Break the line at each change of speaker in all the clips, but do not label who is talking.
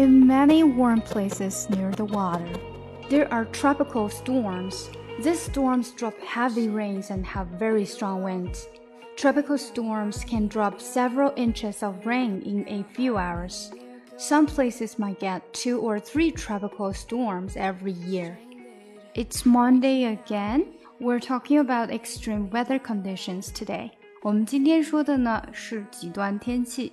in many warm places near the water. There are tropical storms. These storms drop heavy rains and have very strong winds. Tropical storms can drop several inches of rain in a few hours. Some places might get two or three tropical storms every year. It's Monday again. We're talking about extreme weather conditions today. 我们今天说的呢是极端天气。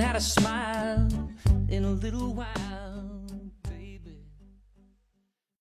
had a smile in a little while.